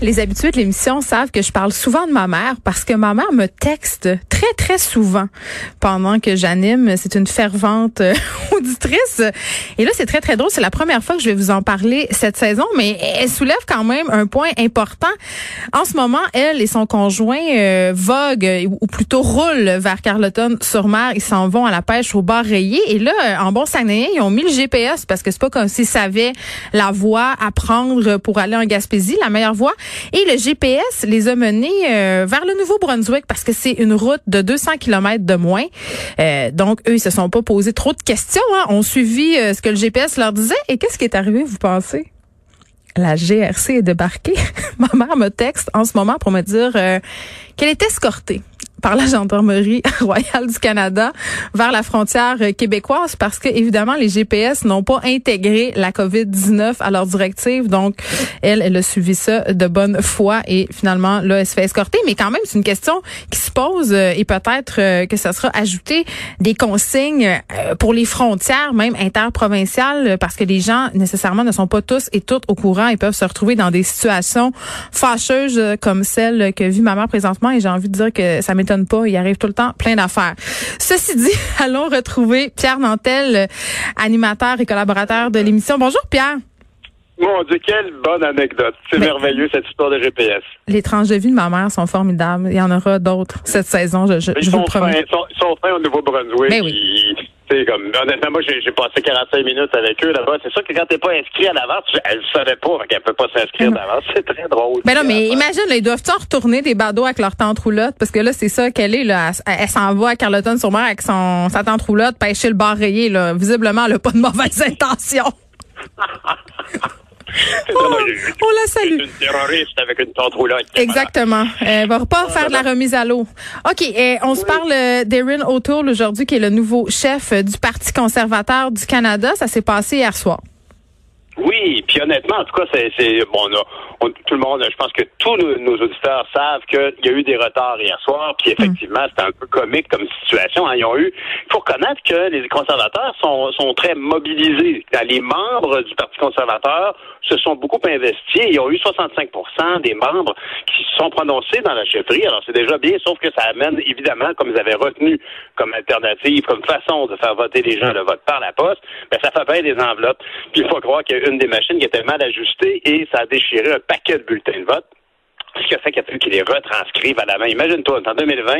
Les habitués de l'émission savent que je parle souvent de ma mère parce que ma mère me texte très, très souvent pendant que j'anime. C'est une fervente euh, auditrice. Et là, c'est très, très drôle. C'est la première fois que je vais vous en parler cette saison, mais elle soulève quand même un point important. En ce moment, elle et son conjoint euh, voguent, ou plutôt roulent vers Carleton-sur-Mer. Ils s'en vont à la pêche au bar rayé. Et là, en bon Saguenay, ils ont mis le GPS parce que c'est pas comme s'ils savaient la voie à prendre pour aller en Gaspésie, la Et le GPS les a menés euh, vers le Nouveau-Brunswick parce que c'est une route de 200 km de moins. Euh, donc, eux, ils se sont pas posé trop de questions. Hein. ont suivi euh, ce que le GPS leur disait. Et qu'est-ce qui est arrivé, vous pensez? La GRC est débarquée. Ma mère me texte en ce moment pour me dire qu'elle est escortée par la gendarmerie royale du Canada vers la frontière québécoise parce que évidemment les GPS n'ont pas intégré la COVID-19 à leur directive. Donc elle elle a suivi ça de bonne foi et finalement là elle se fait escorter. Mais quand même c'est une question qui se pose euh, et peut-être euh, que ça sera ajouté des consignes euh, pour les frontières même interprovinciales parce que les gens nécessairement ne sont pas tous et toutes au courant et peuvent se retrouver dans des situations fâcheuses comme celle que vit ma mère présentement. Et j'ai envie de dire que ça m'étonne pas. Il arrive tout le temps plein d'affaires. Ceci dit, allons retrouver Pierre Nantel, animateur et collaborateur de l'émission. Bonjour Pierre. Mon Dieu, quelle bonne anecdote. C'est merveilleux, cette histoire de GPS. Les tranches de vie de ma mère sont formidables. Il y en aura d'autres cette saison, je, je, ils, vous sont promets. Fins, ils sont, fins au Nouveau-Brunswick. Ben oui. Comme, honnêtement, moi, j'ai passé 45 minutes avec eux là-bas. C'est sûr que quand t'es pas inscrit à l'avance, elle ne savait pas qu'elle peut pas s'inscrire d'avance. C'est très drôle. Ben non, mais imagine, là, ils doivent en retourner des badauds avec leur tante roulotte? Parce que là, c'est ça qu'elle est, là. Elle, s'en va à Carleton-sur-Mer avec son, sa tante roulotte pêcher le bar rayé, là. Visiblement, elle n'a pas de mauvaises intentions. Oh, on la salue. Une terroriste avec une tente roulante. Exactement. Elle va pas faire de la remise à l'eau. OK. Eh, on se parle euh, d'Erin O'Toole aujourd'hui, qui est le nouveau chef du Parti conservateur du Canada. Ça s'est passé hier soir. Oui, puis honnêtement, en tout cas, c'est bon, tout le monde, je pense que tous nos, auditeurs savent qu'il y a eu des retards hier soir, puis effectivement, c'est c'était un peu comique comme situation. Hein. Ils ont eu, il faut reconnaître que les conservateurs sont, sont très mobilisés. Les membres du Parti conservateur se sont beaucoup investis. Ils ont eu 65% des membres qui se sont prononcés dans la chefferie. Alors, c'est déjà bien, sauf que ça amène, évidemment, comme ils avaient retenu comme alternative, comme façon de faire voter les gens le vote par la poste, ben, ça fait bien des enveloppes. Puis il faut croire qu'il y a une des machines qui était mal ajustée et ça a déchiré un paquet de bulletins de vote ce qui a fait qu'il a fallu qu'ils les retranscrivent à la main. Imagine-toi, en 2020,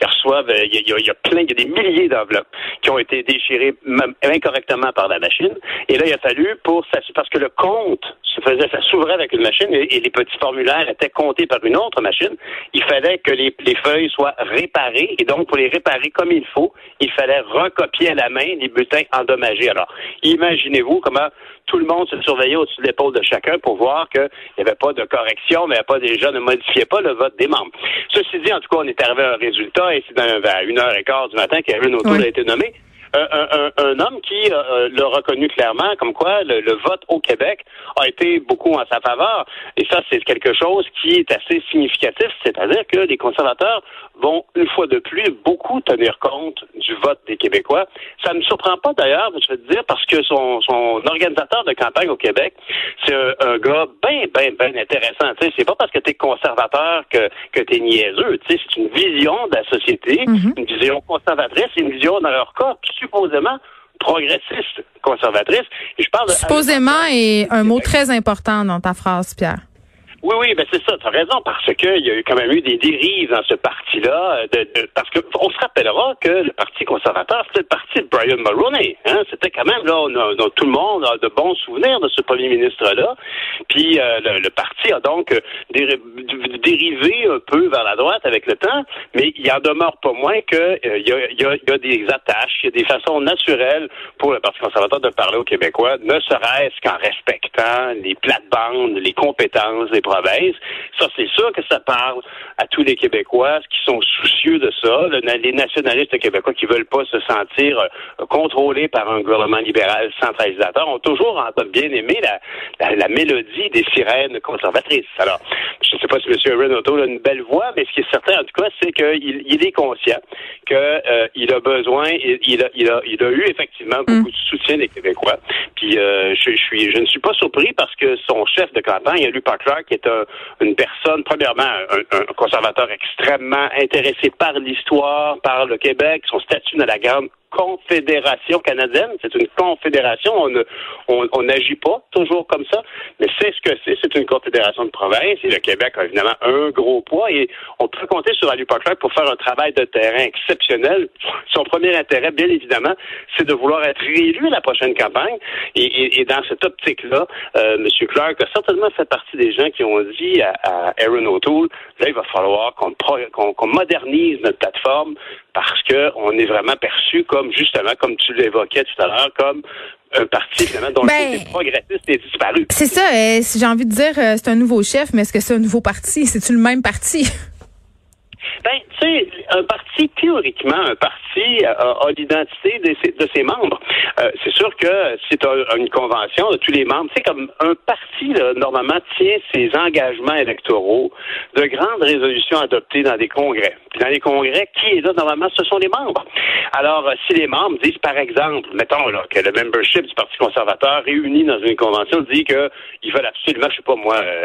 ils reçoivent, euh, il y, a, plein, il y a des milliers d'enveloppes qui ont été déchirées incorrectement par la machine. Et là, il a fallu pour parce que le compte se faisait, ça s'ouvrait avec une machine et, les petits formulaires étaient comptés par une autre machine. Il fallait que les, les feuilles soient réparées et donc pour les réparer comme il faut, il fallait recopier à la main les bulletins endommagés. Alors, imaginez-vous comment tout le monde se surveillait au-dessus de l'épaule de chacun pour voir qu'il n'y avait pas de correction, mais pas déjà ne modifiait pas le vote des membres. Ceci dit, en tout cas, on est arrivé à un résultat et c'est à une heure et quart du matin qu'Aaron O'Toole a été nommé. Un, un, homme qui euh, euh, l'a reconnu clairement, comme quoi le, vote au Québec a été beaucoup en sa faveur. Et ça, c'est quelque chose qui est assez significatif, c'est-à-dire que les conservateurs vont, une fois de plus, beaucoup tenir compte du vote des Québécois. Ça ne me surprend pas d'ailleurs, je vais te dire, parce que son, son organisateur de campagne au Québec, c'est un, gars bien, bien, bien intéressant. Tu sais, c'est pas parce que tu es conservateur que, que tu es niaiseux. Tu sais, c'est une vision de la société, mhm. une vision conservatrice, une vision, dans leur cas, supposément, progressiste, conservatrice. Et je parle de, supposément est un mot très important dans ta phrase, Pierre. Oui, oui, ben c'est ça, tu as raison, parce qu'il y a eu quand même eu des dérives dans ce parti-là, euh, de, parce que on se rappellera que le Parti conservateur, c'était le parti de Brian Mulroney. Hein? C'était quand même, là, on tout le monde a de bons souvenirs de ce premier ministre-là. Puis euh, le, parti a donc euh, dérivé un peu vers la droite avec le temps, mais il en demeure pas moins qu'il a, y, a, des attaches, il y a des façons naturelles pour le Parti conservateur de parler aux Québécois, ne serait-ce qu'en respectant les plates-bandes, les compétences ça, c'est sûr que ça parle à tous les Québécois qui sont soucieux de ça. les nationalistes québécois qui veulent pas se sentir euh, contrôlés par un gouvernement libéral centralisateur ont toujours bien aimé la, mélodie des sirènes conservatrices. Alors, je ne sais pas si M. Renato a une belle voix, mais ce qui est certain, en tout cas, c'est qu'il il est conscient qu'il euh, a besoin, il, a, il, a, il a eu effectivement beaucoup mm. de soutien des Québécois. Puis euh, je, je, suis, je ne suis pas surpris parce que son chef de campagne, Luc Clark, est une personne, premièrement, un, un, conservateur extrêmement intéressé par l'histoire, par le Québec, son statut dans la grande confédération canadienne. C'est une confédération. On n'agit pas toujours comme ça, mais c'est ce que c'est. C'est une confédération de provinces et le Québec a évidemment un gros poids et on peut compter sur Ali Clark pour faire un travail de terrain exceptionnel. Son premier intérêt, bien évidemment, c'est de vouloir être réélu à la prochaine campagne. Et, dans cette optique-là, euh, M. Clark a certainement fait partie des gens qui ont dit à, Aaron O'Toole, là, il va falloir qu'on modernise notre plateforme parce qu'on est vraiment perçu comme, justement, comme tu l'évoquais tout à l'heure, comme un parti finalement dont ben, le progressiste est disparu. C'est ça. Euh, j'ai envie de dire, euh, c'est un nouveau chef, mais est-ce que c'est un nouveau parti? C'est-tu le même parti? Ben, tu sais, un parti, théoriquement, un parti a, a l'identité de, ses membres. Euh, c'est sûr que c'est une convention de tous les membres. C'est comme un parti, là, normalement, tient ses engagements électoraux de grandes résolutions adoptées dans des congrès. Puis dans les congrès, qui est là, normalement, ce sont les membres. Alors, euh, si les membres disent, par exemple, mettons là, que le membership du Parti conservateur réuni dans une convention dit qu'ils veulent absolument, je sais pas moi, euh,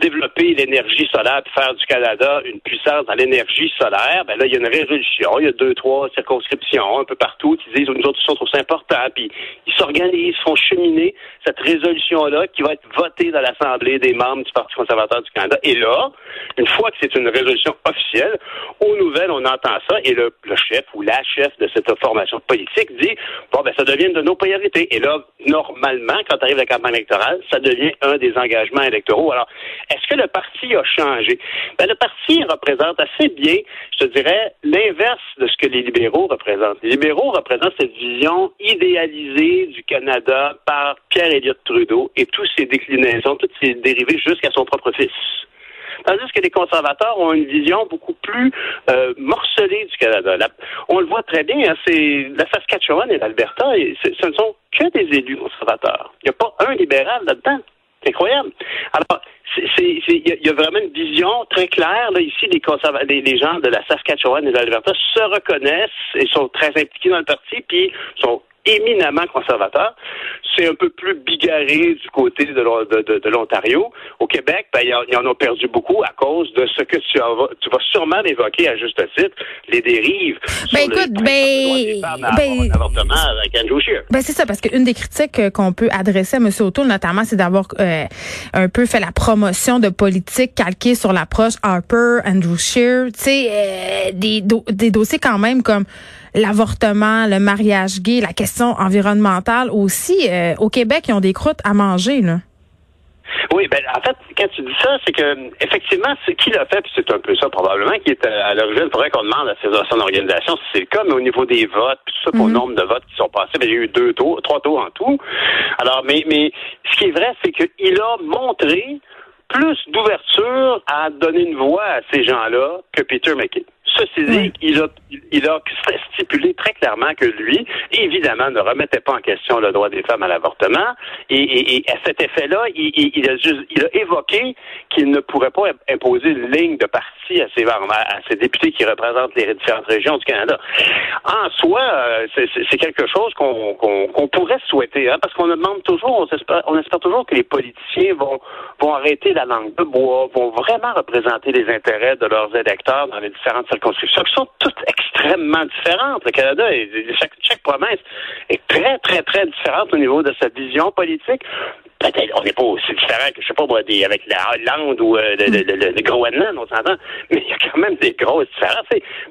développer l'énergie solaire, faire du Canada une puissance dans l'énergie solaire, ben là, il y a une résolution, il y a deux, trois circonscriptions un peu partout qui disent, nous autres, sont trop importants, puis ils s'organisent, font cheminer cette résolution-là qui va être votée dans l'Assemblée des membres du Parti conservateur du Canada. Et là, une fois que c'est une résolution officielle, aux nouvelles, on entend ça, et le, chef ou la chef de cette formation politique dit, bon, ben, ça devient de nos priorités. Et là, normalement, quand arrive la campagne électorale, ça devient un des engagements électoraux. Alors, est-ce que le parti a changé? Ben, le parti représente assez je te dirais, l'inverse de ce que les libéraux représentent. Les libéraux représentent cette vision idéalisée du Canada par Pierre Elliott Trudeau et tous ses déclinaisons, toutes ses dérivés jusqu'à son propre fils. Tandis que les conservateurs ont une vision beaucoup plus euh, morcelée du Canada. on le voit très bien, hein, c'est la Saskatchewan et l'Alberta, ce ne sont que des élus conservateurs. Il n'y a pas un libéral là-dedans. C'est incroyable. Alors, il y, a vraiment une vision très claire. Là, ici, les, les, gens de la Saskatchewan et de l'Alberta se reconnaissent et sont très impliqués dans le parti, puis sont éminemment conservateurs. C'est un peu plus bigarré du côté de, l'Ontario. Au Québec, ben, ils en ont perdu beaucoup à cause de ce que tu, tu vas sûrement évoquer à juste titre, les dérives. Ben écoute, ben, ben, avec Andrew Scheer. Ben c'est ça, parce qu'une des critiques euh, qu'on peut adresser à M. O'Toole, notamment, c'est d'avoir euh, un peu fait la promotion de politique calquée sur l'approche Harper, Andrew Scheer, tu sais, euh, des, des dossiers quand même comme l'avortement, le mariage gay, la question environnementale aussi. Euh, au Québec, ils ont des croûtes à manger, là. Oui, ben en fait, quand tu dis ça, c'est que effectivement, ce qu'il a fait, puis c'est un peu ça probablement qui est à l'origine. Il faudrait qu'on demande à son organisation si c'est le cas, mais au niveau des votes, puis tout ça, pour le mhm. nombre de votes qui sont passés, ben, il y a eu deux tours, trois tours en tout. Alors, mais mais ce qui est vrai, c'est qu'il a montré plus d'ouverture à donner une voix à ces gens-là que Peter McKay. Ceci dit, il, a, il a stipulé très clairement que lui, évidemment, ne remettait pas en question le droit des femmes à l'avortement. Et, à cet effet-là, il, a juste, il a évoqué qu'il ne pourrait pas imposer une ligne de parti à ses, à ses députés qui représentent les différentes régions du Canada. En soi, euh, c'est quelque chose qu'on pourrait souhaiter, hein, parce qu'on demande toujours, on espère, on espère toujours que les politiciens vont, vont arrêter la langue de bois, vont vraiment représenter les intérêts de leurs électeurs dans les différentes circonscriptions qui sont toutes extrêmement différentes. Le Canada, chaque, chaque province est très, très, très différente au niveau de sa vision politique. Peut-être, on n'est pas aussi différent que, je sais pas, avec la Hollande ou euh, le, Groenland, on s'entend, mais il y a quand même des grosses différences.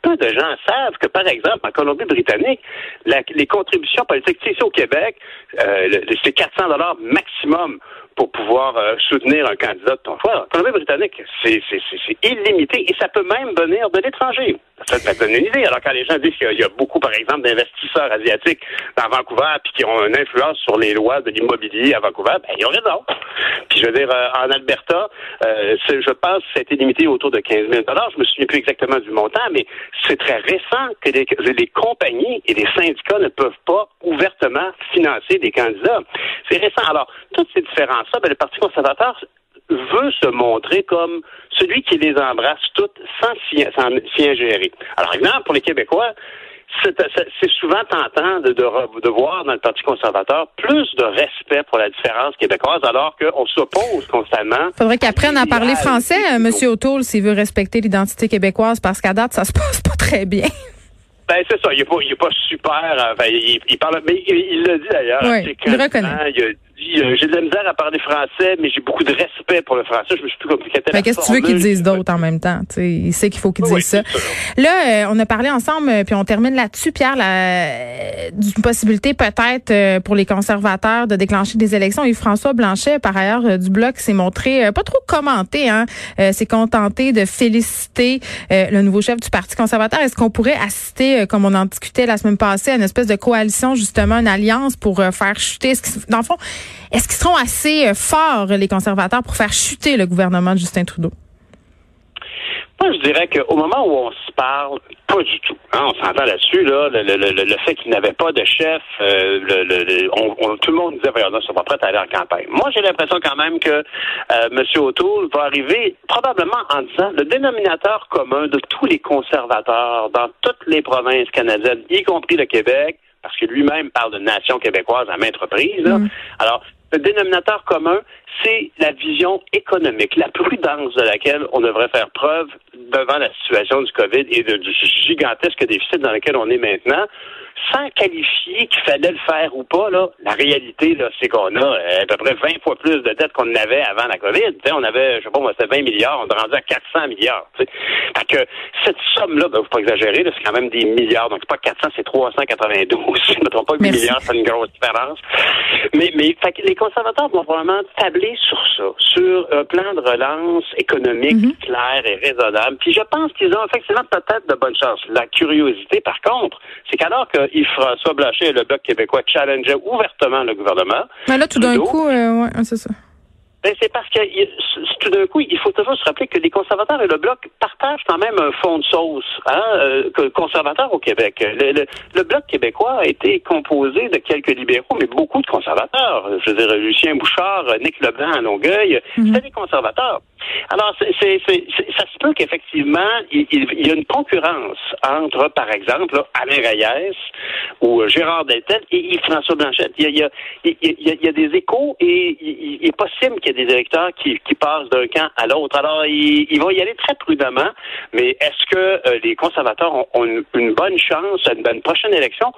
peu de gens savent que, par exemple, en Colombie-Britannique, les contributions politiques, ici au Québec, euh, c'est 400 dollars maximum pour pouvoir euh, soutenir un candidat de ton choix. L'économie britannique, c'est illimité et ça peut même venir de l'étranger. Ça te donne une idée. Alors quand les gens disent qu'il y a beaucoup, par exemple, d'investisseurs asiatiques dans Vancouver puis qui ont une influence sur les lois de l'immobilier à Vancouver, ben ils ont raison. Puis je veux dire, euh, en Alberta, euh, je pense que ça a été limité autour de 15 000 Je me souviens plus exactement du montant, mais c'est très récent que les, les compagnies et les syndicats ne peuvent pas ouvertement financer des candidats. C'est récent. Alors, toutes ces différences ça, ben, le Parti conservateur veut se montrer comme celui qui les embrasse toutes sans s'y ingérer. Alors, évidemment, pour les Québécois, c'est souvent tentant de, de, voir dans le Parti conservateur plus de respect pour la différence québécoise, alors qu'on s'oppose constamment. Faudrait qu'il apprenne à parler français, euh, M. O'Toole, s'il veut respecter l'identité québécoise, parce qu'à date, ça se passe pas très bien. Ben c'est ça, il est pas, il est pas super. Euh, il, parle, mais il l'a dit d'ailleurs. Oui, il reconnaît. Euh, j'ai de la misère à parler français, mais j'ai beaucoup de respect pour le français. Je me suis plus compliqué. Qu'est-ce que tu veux qu'ils disent d'autre en même temps? sais, il sait qu'il faut qu'ils disent ça. Là, euh, on a parlé ensemble, euh, puis on termine là-dessus, Pierre, d'une possibilité peut-être pour les conservateurs de déclencher des élections. Et François Blanchet, par ailleurs, du Bloc, s'est montré pas trop commenté, hein, s'est contenté de féliciter le nouveau chef du Parti conservateur. Est-ce qu'on pourrait assister, comme on en discutait la semaine passée, à une espèce de coalition, justement, une alliance pour faire chuter, dans le fond, est-ce qu'ils seront assez euh, forts, les conservateurs, pour faire chuter le gouvernement de Justin Trudeau? Moi, je dirais qu'au moment où on se parle, pas du tout. Hein, on s'entend là-dessus, là, le, fait qu'il n'avait pas de chef, euh, tout le monde disait, voyons, ça va prêt à aller en campagne. Moi, j'ai l'impression quand même que euh, M. O'Toole va arriver probablement en disant le dénominateur commun de tous les conservateurs dans toutes les provinces canadiennes, y compris le Québec, parce que lui-même parle de nation québécoise à maintes reprises. Mm. Alors, le dénominateur commun, c'est la vision économique, la prudence de laquelle on devrait faire preuve devant la situation du COVID et du gigantesque déficit dans lequel on est maintenant sans qualifier qu'il fallait le faire ou pas, là, la réalité, là, c'est qu'on a euh, à peu près 20 fois plus de dettes qu'on avait avant la COVID. on avait, je sais pas moi, c'était 20 milliards, on est rendu à 400 milliards. Fait que cette somme-là, ben, faut pas exagérer, c'est quand même des milliards. Donc, c'est pas 400, c'est 392. Je ne me trompe pas, 8 milliards, c'est une grosse différence. Mais, mais fait que les conservateurs vont probablement tabler sur ça, sur un plan de relance économique mm-hmm. clair et raisonnable. Puis je pense qu'ils ont effectivement peut-être de bonnes chances. La curiosité, par contre, c'est qu'alors que Yves-François Blanchet et le Bloc québécois challengeaient ouvertement le gouvernement. Mais là, tout d'un coup, euh, ouais, c'est ça. Ben, c'est parce que tout d'un coup, il faut toujours se rappeler que les conservateurs et le bloc partagent quand même un fond de sauce hein, euh, conservateur au Québec. Le, bloc québécois a été composé de quelques libéraux, mais beaucoup de conservateurs. Je veux dire, Lucien Bouchard, Nick Leblanc à Longueuil, mm c'est des conservateurs. Alors, c'est, ça se peut qu'effectivement, il, y a une concurrence entre, par exemple, Alain Reyes ou euh, Gérard Deltel et François Blanchette. Il y a, il y a, des échos et il, est possible qu'il y ait des électeurs qui, passent d'un camp à l'autre. Alors, il, va y aller très prudemment, mais est-ce que euh, les conservateurs ont, une, bonne chance à une prochaine élection?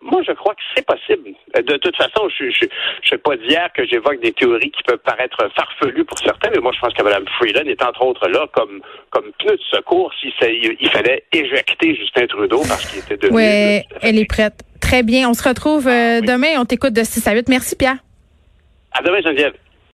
Moi, je crois que c'est possible. De toute façon, je ne sais pas dire que j'évoque des théories qui peuvent paraître farfelues pour certains, mais moi, je pense que Mme Freeland est entre autres là comme, comme pneu de secours s'il il fallait éjecter Justin Trudeau parce qu'il était devenu... Oui, elle est prête. Très bien. On se retrouve euh, ah demain. On t'écoute de 6 à 8. Merci, Pierre. À demain, Geneviève.